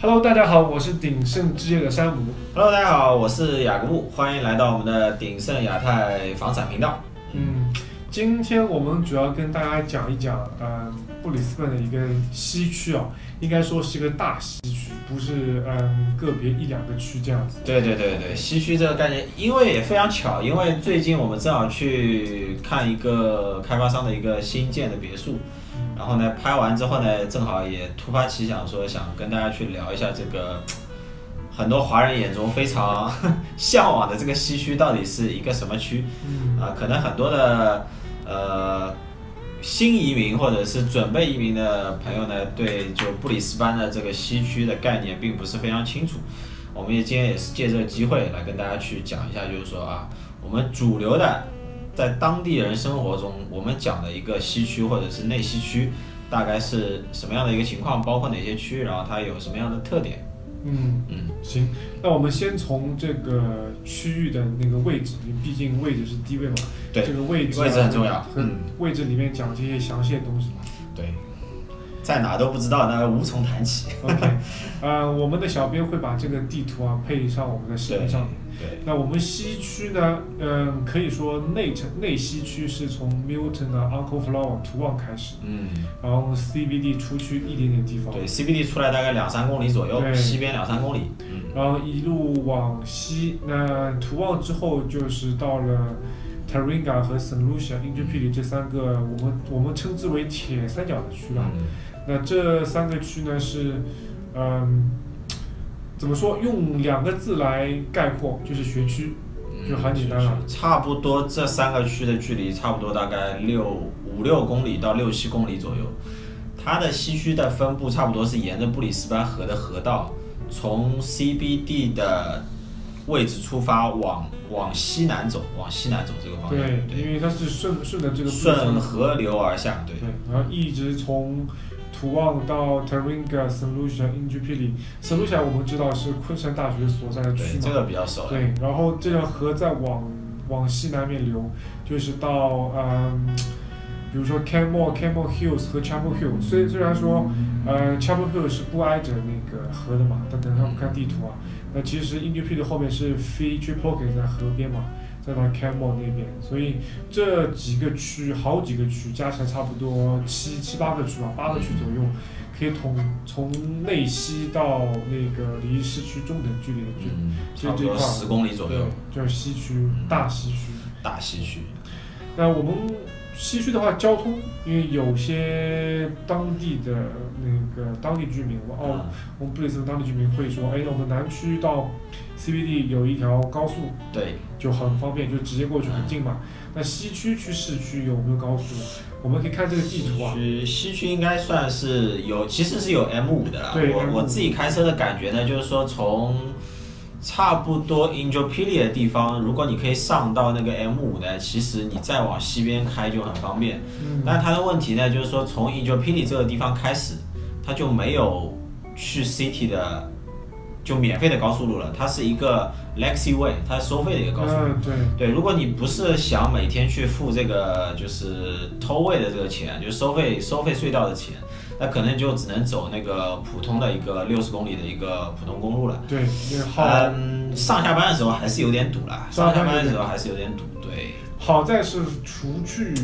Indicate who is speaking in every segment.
Speaker 1: Hello，大家好，我是鼎盛置业的山姆。
Speaker 2: Hello，大家好，我是雅各布，欢迎来到我们的鼎盛亚太房产频道。
Speaker 1: 嗯，今天我们主要跟大家讲一讲，呃，布里斯本的一个西区啊，应该说是一个大西区，不是嗯个别一两个区这样子。
Speaker 2: 对对对对，西区这个概念，因为也非常巧，因为最近我们正好去看一个开发商的一个新建的别墅，然后呢拍完之后呢，正好也突发奇想说想跟大家去聊一下这个很多华人眼中非常 向往的这个西区到底是一个什么区。
Speaker 1: 嗯
Speaker 2: 啊，可能很多的呃新移民或者是准备移民的朋友呢，对就布里斯班的这个西区的概念并不是非常清楚。我们也今天也是借这个机会来跟大家去讲一下，就是说啊，我们主流的在当地人生活中，我们讲的一个西区或者是内西区，大概是什么样的一个情况，包括哪些区，然后它有什么样的特点。
Speaker 1: 嗯，
Speaker 2: 嗯，
Speaker 1: 行，那我们先从这个区域的那个位置，因为毕竟位置是第一位嘛。
Speaker 2: 对
Speaker 1: 这个位置啊、
Speaker 2: 位置很重要嗯
Speaker 1: 位置里面讲这些详细的东西嘛。
Speaker 2: 对，在哪都不知道，那无从谈起。
Speaker 1: OK，呃，我们的小编会把这个地图啊配上我们的视频上面。
Speaker 2: 对，
Speaker 1: 那我们西区呢，嗯、可以说内城内西区是从 Milton 的 Uncle Flower 图旺开始，
Speaker 2: 嗯。
Speaker 1: 然后 CBD 出去一点点地方，
Speaker 2: 对，CBD 出来大概两三公里左右，
Speaker 1: 对
Speaker 2: 西边两三公里。嗯，
Speaker 1: 然后一路往西，那图旺之后就是到了 Taringa 和 San Lucia、i n j u p i l i 这三个我们我们称之为铁三角的区吧。
Speaker 2: 嗯
Speaker 1: 那这三个区呢是，嗯，怎么说？用两个字来概括，就是学区。就很简单了
Speaker 2: 差不多这三个区的距离差不多大概六五六公里到六七公里左右。它的西区的分布差不多是沿着布里斯班河的河道，从 CBD 的位置出发往往西南走，往西南走这个方向。
Speaker 1: 对，因为它是顺顺着这个
Speaker 2: 顺河流而下，对。
Speaker 1: 对，然后一直从图旺到 Taringa、St. Lucia、i n j u p i l i St. Lucia 我们知道是昆山大学所在的区
Speaker 2: 对，
Speaker 1: 嘛。
Speaker 2: 这个比较熟。
Speaker 1: 对，然后这条河再往往西南面流，就是到嗯，比如说 Canmore、Canmore Hills 和 Chapel Hill。虽虽然说，呃，Chapel Hill 是不挨着那个河的嘛，但等下我们看地图啊，那其实 Injupi 的后面是 Tree Pocket 在河边嘛，再到 Canmore 那边，所以这几个区好几个区加起来差不多七七八个区吧，八个区左右。可以从从内西到那个离市区中等距离的距离，
Speaker 2: 嗯，
Speaker 1: 就这块
Speaker 2: 十公里左右，
Speaker 1: 对，就是西区，
Speaker 2: 嗯
Speaker 1: 大西区。
Speaker 2: 大西区。
Speaker 1: 那我们西区的话，交通，因为有些当地的那个当地居民，哦，
Speaker 2: 嗯
Speaker 1: 我们布里斯本当地居民会说，哎，我们南区到 CBD 有一条高速，
Speaker 2: 对，
Speaker 1: 就很方便，就直接过去很近嘛。那西区去市区有没有高速？我们可以看这个地图啊。
Speaker 2: 区西区应该算是有，其实是有 M 五的啦。
Speaker 1: 对
Speaker 2: 我我自己开车的感觉呢，就是说从差不多 i n j o p i l i 的地方，如果你可以上到那个 M 五呢，其实你再往西边开就很方便。
Speaker 1: 嗯，
Speaker 2: 但它的问题呢，就是说从 i n j o p i l i 这个地方开始，它就没有去 City 的就免费的高速路了，它是一个 Lexi Way，它是收费的一个高速路。
Speaker 1: 嗯，对，
Speaker 2: 对，如果你不是想每天去付这个就是偷位的这个钱，就是收费收费隧道的钱，那可能就只能走那个普通的一个六十公里的一个普通公路了。
Speaker 1: 对，因为好、
Speaker 2: 嗯，上下班的时候还是有点堵了，
Speaker 1: 上下班
Speaker 2: 的时候还是有点堵。对，
Speaker 1: 好在是除去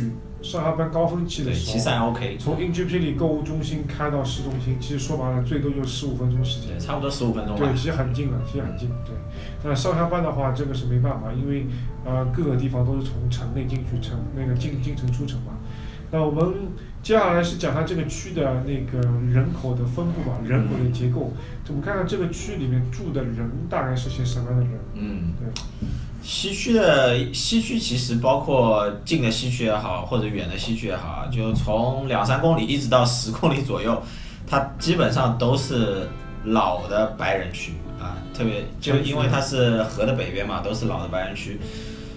Speaker 1: 上下班高峰期的
Speaker 2: 对，
Speaker 1: 时候，
Speaker 2: 其实还 OK，
Speaker 1: 从 i n u p i 购物中心开到市中心，其实说白了最多就十五分钟时间
Speaker 2: 对，。差不多十五分钟吧
Speaker 1: 对，。其实很近了，其实很近。对，那上下班的话，这个是没办法，因为呃各个地方都是从城内进去城那个进进城出城嘛。那我们接下来是讲它这个区的那个人口的分布吧，人口的结构。我们看看这个区里面住的人大概是些什么样的人？
Speaker 2: 嗯，
Speaker 1: 对，
Speaker 2: 西区的西区其实包括近的西区也好，或者远的西区也好啊，就从两三公里一直到十公里左右，它基本上都是老的白人区啊，特别就因为它是河的北边嘛，都是老的白人区，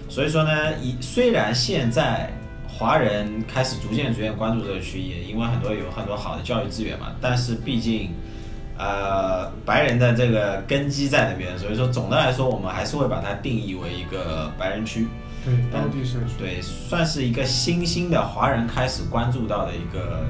Speaker 2: 所以说呢，以虽然现在华人开始逐渐逐渐关注这个区，域因为很多有很多好的教育资源嘛，但是毕竟。呃，白人的这个根基在那边，所以说总的来说，我们还是会把它定义为一个白人区。
Speaker 1: 对，当地社区。
Speaker 2: 对，算是一个新兴的华人开始关注到的一个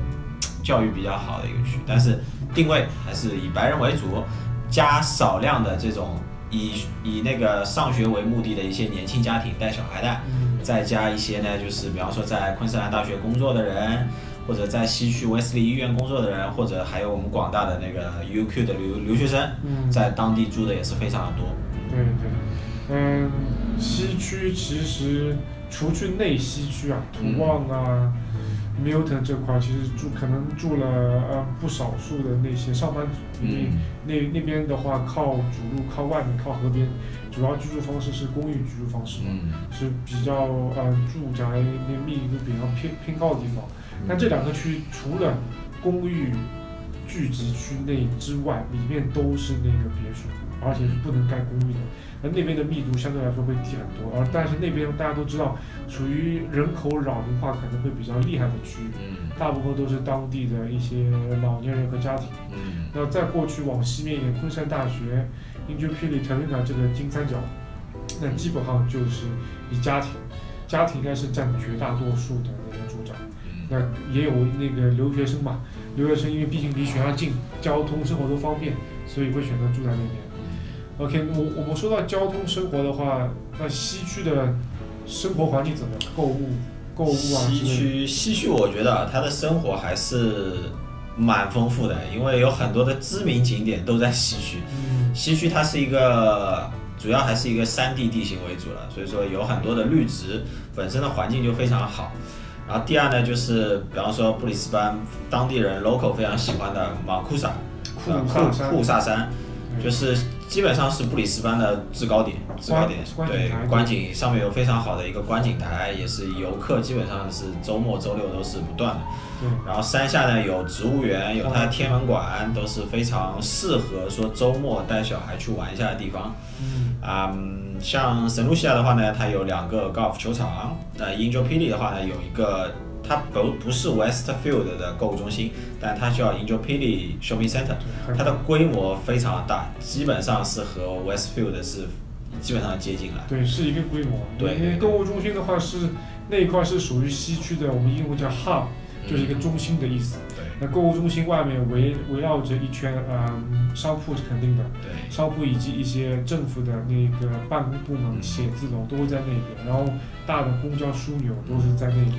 Speaker 2: 教育比较好的一个区，但是定位还是以白人为主，加少量的这种以以那个上学为目的的一些年轻家庭带小孩的，再加一些呢，就是比方说在昆士兰大学工作的人，或者在西区威斯利医院工作的人，或者还有我们广大的那个 UQ 的留留学生，
Speaker 1: 嗯，
Speaker 2: 在当地住的也是非常的多。
Speaker 1: 对对，嗯，西区其实除去内西区啊，
Speaker 2: 嗯
Speaker 1: 土旺啊、Milton 这块儿，其实住可能住了呃不少数的那些上班族，因为
Speaker 2: 嗯
Speaker 1: 那那边的话靠主路、靠外面、靠河边，主要居住方式是公寓居住方式嘛，
Speaker 2: 嗯，
Speaker 1: 是比较呃住宅那密度比较偏偏高的地方。那这两个区除了公寓聚集区内之外，里面都是那个别墅，而且是不能盖公寓的。那那边的密度相对来说会低很多，而但是那边大家都知道，属于人口老龄化可能会比较厉害的区域，
Speaker 2: 嗯
Speaker 1: 大部分都是当地的一些老年人和家庭。
Speaker 2: 嗯
Speaker 1: 那再过去往西面一点，昆山大学、英爵霹雳、特伦卡这个金三角，那基本上就是以家庭，家庭应该是占绝大多数的那个主长。
Speaker 2: 嗯
Speaker 1: 那也有那个留学生嘛，留学生因为毕竟离学校近，交通生活都方便，所以会选择住在那边。OK，我我们说到交通生活的话，那西区的生活环境怎么样？购物、购物啊之
Speaker 2: 西。区西区，我觉得啊，它的生活还是蛮丰富的，因为有很多的知名景点都在西区。
Speaker 1: 嗯
Speaker 2: 西区它是一个主要还是一个山地地形为主了，所以说有很多的绿植，本身的环境就非常好。然后第二呢，就是比方说布里斯班当地人 local 非常喜欢的马库萨，
Speaker 1: 库
Speaker 2: 呃
Speaker 1: 萨山
Speaker 2: 库萨山，就是基本上是布里斯班的制高点，制高点，对，观景上面有非常好的一个观景台，也是游客基本上是周末周六都是不断的。
Speaker 1: 对，
Speaker 2: 然后山下呢有植物园，有它的天文馆，都是非常适合说周末带小孩去玩一下的地方。
Speaker 1: 嗯
Speaker 2: 啊、嗯，像圣露西亚的话呢，它有两个高尔夫球场。那英州霹雳的话呢，有一个它不不是 Westfield 的购物中心，但它叫英州霹雳 Shopping Center，它的规模非常大，基本上是和 Westfield 是基本上接近了。
Speaker 1: 对是一个规模。
Speaker 2: 对
Speaker 1: 因为购物中心的话是那一块是属于西区的，我们英文叫 hub，就是一个中心的意思。
Speaker 2: 对
Speaker 1: 那购物中心外面围围绕着一圈，嗯，商铺是肯定的，
Speaker 2: 对，
Speaker 1: 商铺以及一些政府的那个办公部门、
Speaker 2: 嗯
Speaker 1: 写字楼都会在那边，然后大的公交枢纽都是在那边。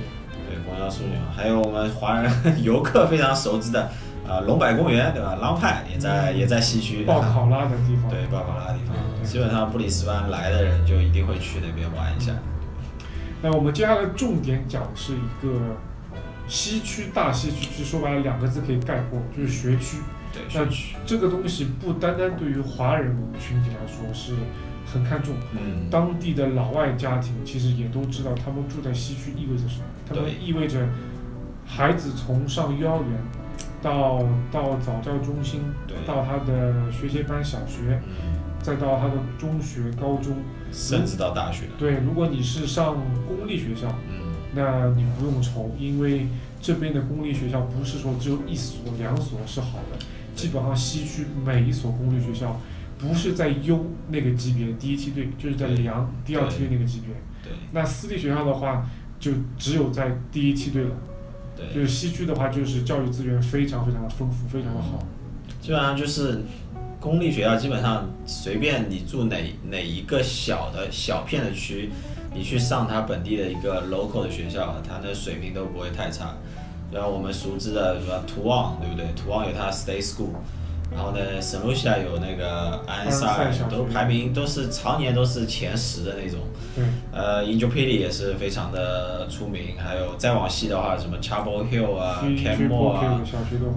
Speaker 2: 对，公交枢纽，还有我们华人 游客非常熟知的，呃，龙柏公园，对吧？浪派也在、
Speaker 1: 嗯
Speaker 2: 也在西区，
Speaker 1: 报考拉的地方。
Speaker 2: 对，报考拉的地方，基本上布里斯班来的人就一定会去那边玩一下。
Speaker 1: 那我们接下来重点讲的是一个西区大西区，其实说白了两个字可以概括，就是学区。
Speaker 2: 对，
Speaker 1: 那
Speaker 2: 学区，
Speaker 1: 这个东西不单单对于华人群体来说是很看重，
Speaker 2: 嗯，
Speaker 1: 当地的老外家庭其实也都知道，他们住在西区意味着什么？他们意味着孩子从上幼儿园到到早教中心，到他的学前班小学，
Speaker 2: 嗯，
Speaker 1: 再到他的中学、高中。
Speaker 2: 甚至到大学，
Speaker 1: 对，如果你是上公立学校，
Speaker 2: 嗯，
Speaker 1: 那你不用愁，因为这边的公立学校不是说只有一所两所是好的，基本上西区每一所公立学校不是在优那个级别第一梯队，就是在良第二梯队那个级别。
Speaker 2: 对，
Speaker 1: 那私立学校的话，就只有在第一梯队了。
Speaker 2: 对就，
Speaker 1: 是西区的话，就是教育资源非常非常的丰富，非常的好。
Speaker 2: 基本上就是公立学校，基本上随便你住哪哪一个小的小片的区，你去上它本地的一个 local 的学校，它的水平都不会太差。然后我们熟知的什么图旺，对不对？图旺有它 State School，然后呢，圣露西亚有那个安
Speaker 1: 安塞
Speaker 2: 塞
Speaker 1: 小，学
Speaker 2: 都排名都是常年都是前十的那种。
Speaker 1: 对，
Speaker 2: 呃 i n j o p i l i 也是非常的出名，还有再往西的话，什么 Chapel Hill 啊 Canmore 啊。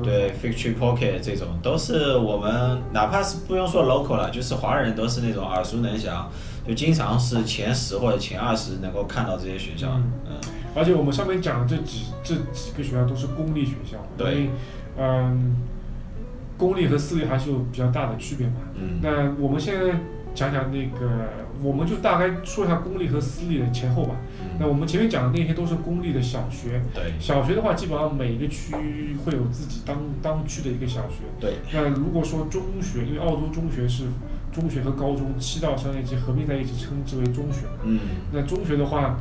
Speaker 2: 对，Fictory Pocket 这种都是我们哪怕是不用说 local 了，就是华人都是那种耳熟能详，就经常是前十或者前二十能够看到这些学校。
Speaker 1: 嗯
Speaker 2: 嗯，
Speaker 1: 而且我们上面讲的这几这几个学校都是公立学校，
Speaker 2: 对
Speaker 1: 嗯，公立和私立还是有比较大的区别嘛。
Speaker 2: 嗯
Speaker 1: 那我们现在讲讲那个，我们就大概说一下公立和私立的前后吧。那
Speaker 2: 嗯，
Speaker 1: 我们前面讲的那些都是公立的小学，
Speaker 2: 对
Speaker 1: 小学的话，基本上每一个区会有自己当当区的一个小学。
Speaker 2: 对，
Speaker 1: 那如果说中学，因为澳洲中学是中学和高中七到十二年级合并在一起，称之为中学。
Speaker 2: 嗯
Speaker 1: 那中学的话，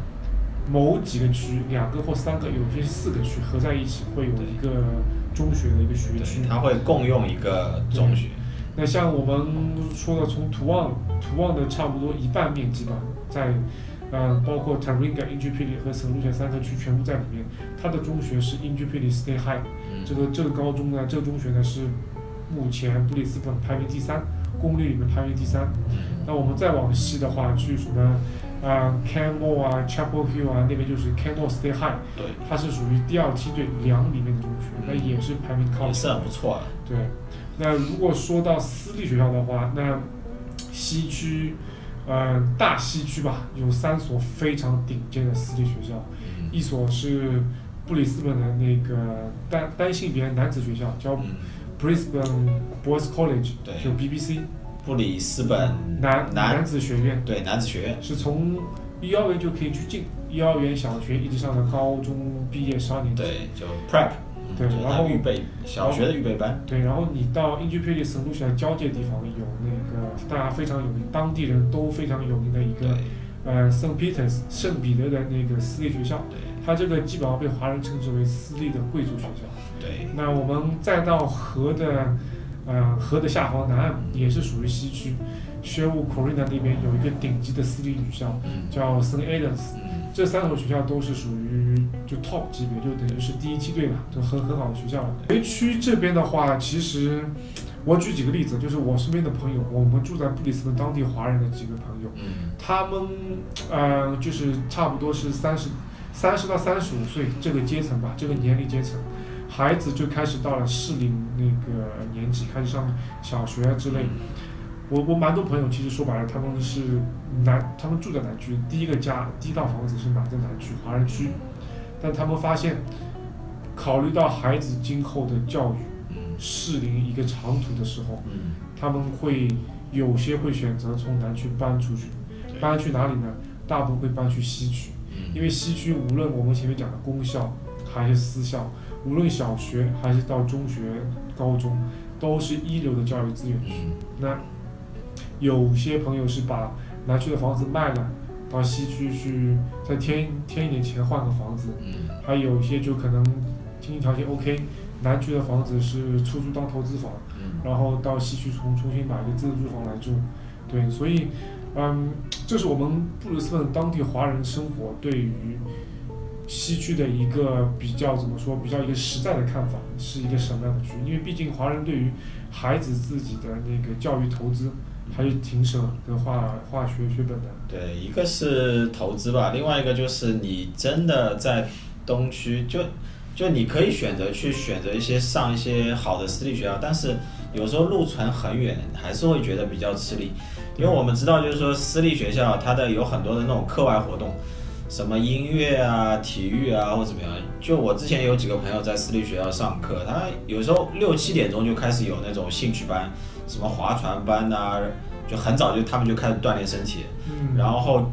Speaker 1: 某几个区，两个或三个，有些四个区合在一起，会有一个中学的一个学区
Speaker 2: 对，。它会共用一个中学。
Speaker 1: 那像我们说的，从图旺图望的差不多一半面积吧，在，呃，包括 Taringa、英居霹雳和圣路线三个区全部在里面。它的中学是英居霹雳 Stay High，
Speaker 2: 嗯
Speaker 1: 这个这个高中呢，这个中学呢是目前布里斯本排名第三，公立里面排名第三。
Speaker 2: 嗯
Speaker 1: 那我们再往西的话，去什么，啊、Canmore 啊，Chapel Hill 啊，那边就是 Canmore Stay High，
Speaker 2: 对，
Speaker 1: 它是属于第二梯队两里面的中学，那也是排名靠
Speaker 2: 也
Speaker 1: 前
Speaker 2: 是很不错的。
Speaker 1: 对，那如果说到私立学校的话，那西区，呃，大西区吧，有三所非常顶尖的私立学校，
Speaker 2: 嗯
Speaker 1: 一所是布里斯本的那个单单性别男子学校，叫
Speaker 2: 嗯
Speaker 1: ，Brisbane Boys College，
Speaker 2: 对。
Speaker 1: 就 BBC
Speaker 2: 布里斯本
Speaker 1: 男
Speaker 2: 男
Speaker 1: 男子学院，
Speaker 2: 对男子学院，
Speaker 1: 是从幼儿园就可以去进，幼儿园、小学一直上到高中毕业十二年级。
Speaker 2: 对，就 prep，
Speaker 1: 对然后
Speaker 2: 预备小学的预备班。
Speaker 1: 对，然后你到英居霹雳圣路线交界地方有那个大家非常有名，当地人都非常有名的一
Speaker 2: 对
Speaker 1: 个呃圣 Peters 圣彼得的那个私立学校，
Speaker 2: 对
Speaker 1: 它这个基本上被华人称之为私立的贵族学校。
Speaker 2: 对，
Speaker 1: 那我们再到河的呃河的下方南岸也是属于西区，Sherwood Corina 那边有一个顶级的私立女校
Speaker 2: 嗯
Speaker 1: 叫 St. Adams。
Speaker 2: 嗯
Speaker 1: 这三所学校都是属于就 top 级别，就等于是第一梯队了，就很很好的学校了。A 区这边的话，其实我举几个例子，就是我身边的朋友，我们住在布里斯本当地华人的几个朋友，
Speaker 2: 嗯
Speaker 1: 他们呃就是差不多是三十三十到三十五岁这个阶层吧，这个年龄阶层，孩子就开始到了适龄那个年纪，开始上小学啊之类。我我蛮多朋友，其实说白了，他们是南，他们住在南区，第一个家第一套房子是买在南区华人区，但他们发现，考虑到孩子今后的教育
Speaker 2: 嗯。
Speaker 1: 适龄一个长途的时候，
Speaker 2: 嗯，
Speaker 1: 他们会有些会选择从南区搬出去，搬去哪里呢？大部分会搬去西区，
Speaker 2: 嗯。
Speaker 1: 因为西区无论我们前面讲的公校还是私校，无论小学还是到中学、高中，都是一流的教育资源那有些朋友是把南区的房子卖了，到西区去再添添一点钱换个房子，
Speaker 2: 嗯。
Speaker 1: 还有一些就可能经济条件 OK，南区的房子是出租当投资房，
Speaker 2: 嗯。
Speaker 1: 然后到西区重重新买一个自住房来住，对，所以，嗯，这是我们布鲁斯本当地华人生活对于西区的一个比较怎么说，比较一个实在的看法，是一个什么样的区？因为毕竟华人对于孩子自己的那个教育投资还是挺舍得花花学学本的。
Speaker 2: 对，一个是投资吧，另外一个就是你真的在东区，就就你可以选择去选择一些上一些好的私立学校，但是有时候路程很远，还是会觉得比较吃力，因为我们知道就是说私立学校它的有很多的那种课外活动。什么音乐啊、体育啊，或怎么样？就我之前有几个朋友在私立学校上课，他有时候六七点钟就开始有那种兴趣班，什么划船班呐、就很早就他们就开始锻炼身体。
Speaker 1: 嗯，
Speaker 2: 然后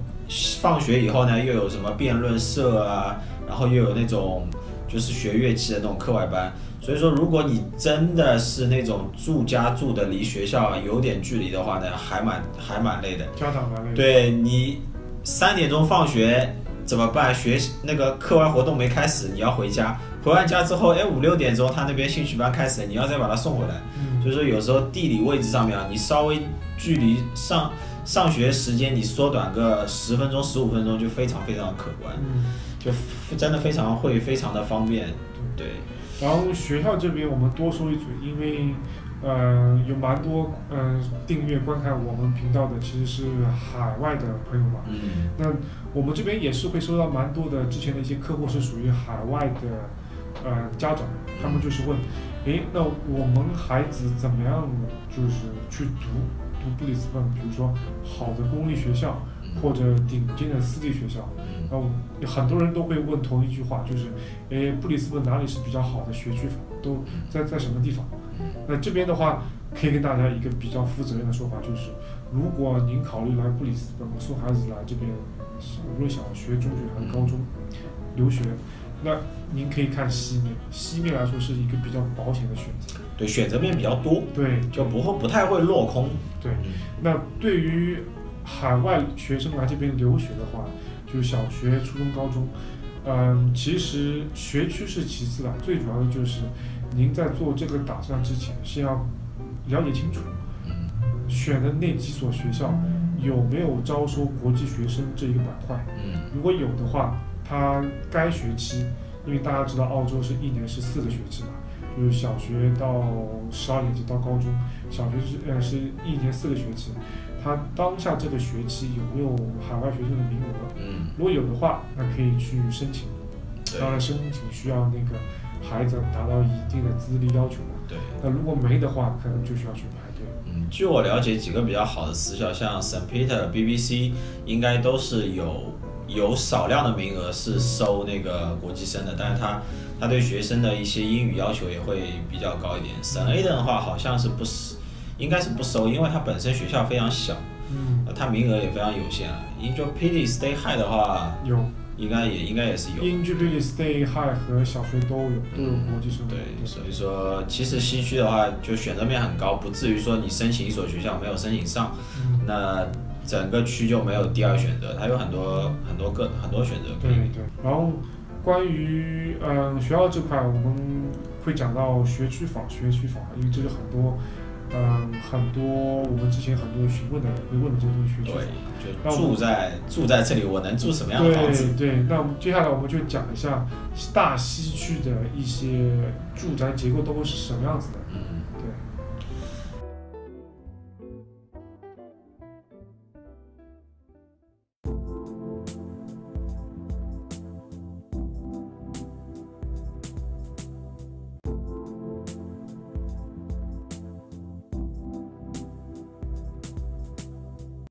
Speaker 2: 放学以后呢，又有什么辩论社啊，然后又有那种就是学乐器的那种课外班。所以说，如果你真的是那种住家住的离学校有点距离的话呢，还蛮还蛮累的。
Speaker 1: 家长蛮累的。
Speaker 2: 对你三点钟放学怎么办？学那个课外活动没开始，你要回家。回完家之后，哎，五六点钟他那边兴趣班开始了，你要再把他送回来。
Speaker 1: 嗯，
Speaker 2: 所以说有时候地理位置上面啊，你稍微距离上上学时间你缩短个十分钟、十五分钟就非常非常可观，
Speaker 1: 嗯。
Speaker 2: 就真的非常会非常的方便。对，
Speaker 1: 然后学校这边我们多说一嘴，因为呃有蛮多嗯、呃订阅观看我们频道的其实是海外的朋友嘛。
Speaker 2: 嗯
Speaker 1: 那我们这边也是会收到蛮多的之前的一些客户是属于海外的呃家长，他们就是问，诶，那我们孩子怎么样就是去读读布里斯本，比如说好的公立学校或者顶尖的私立学校。
Speaker 2: 嗯
Speaker 1: 然后很多人都会问同一句话，就是，诶，布里斯本哪里是比较好的学区房？都在在什么地方？那这边的话，可以跟大家一个比较负责任的说法，就是，如果您考虑来布里斯本送孩子来这边，无论小学、中学还是高中留学，那您可以看西面，西面来说是一个比较保险的选择。
Speaker 2: 对，选择面比较多，
Speaker 1: 对
Speaker 2: 就不会不太会落空。
Speaker 1: 对，
Speaker 2: 嗯
Speaker 1: 那对于海外学生来这边留学的话，就是小学、初中、高中。嗯，其实学区是其次的，最主要的就是您在做这个打算之前，先要了解清楚
Speaker 2: 嗯
Speaker 1: 选的那几所学校有没有招收国际学生这一个板块。
Speaker 2: 嗯
Speaker 1: 如果有的话，它该学期，因为大家知道澳洲是一年是四个学期嘛，就是小学到十二年级到高中，小学是呃是一年四个学期，他当下这个学期有没有海外学生的名额？
Speaker 2: 嗯，
Speaker 1: 如果有的话，那可以去申请。当然，申请需要那个孩子达到一定的资历要求嘛。
Speaker 2: 对。
Speaker 1: 那如果没的话，可能就需要去排队。
Speaker 2: 嗯，据我了解，几个比较好的私校，像 St. Peter、BBC，应该都是有有少量的名额是收那个国际生的，但是他他对学生的一些英语要求也会比较高一点。St. Aidan 的话，好像是不收，应该是不收，因为它本身学校非常小，
Speaker 1: 嗯，
Speaker 2: 呃它名额也非常有限。Intrepid Stay High 的话，
Speaker 1: 有
Speaker 2: 应该也应该也是有。
Speaker 1: Ingenuity Stay High 和小学都有，都有国际生。
Speaker 2: 对，所以说其实西区的话，就选择面很高，不至于说你申请一所学校没有申请上，
Speaker 1: 嗯，
Speaker 2: 那整个区就没有第二选择，它有很多很多个很多选择可以。
Speaker 1: 对对。然后关于嗯学校这块，我们会讲到学区房、学区房，因为这个很多嗯很多我们之前很多询问的人会问的这个东西
Speaker 2: 对
Speaker 1: 房。，
Speaker 2: 就住在住在这里，我能住什么样的房子？
Speaker 1: 对对，那我们接下来我们就讲一下大西区的一些住宅结构都会是什么样子的。
Speaker 2: 嗯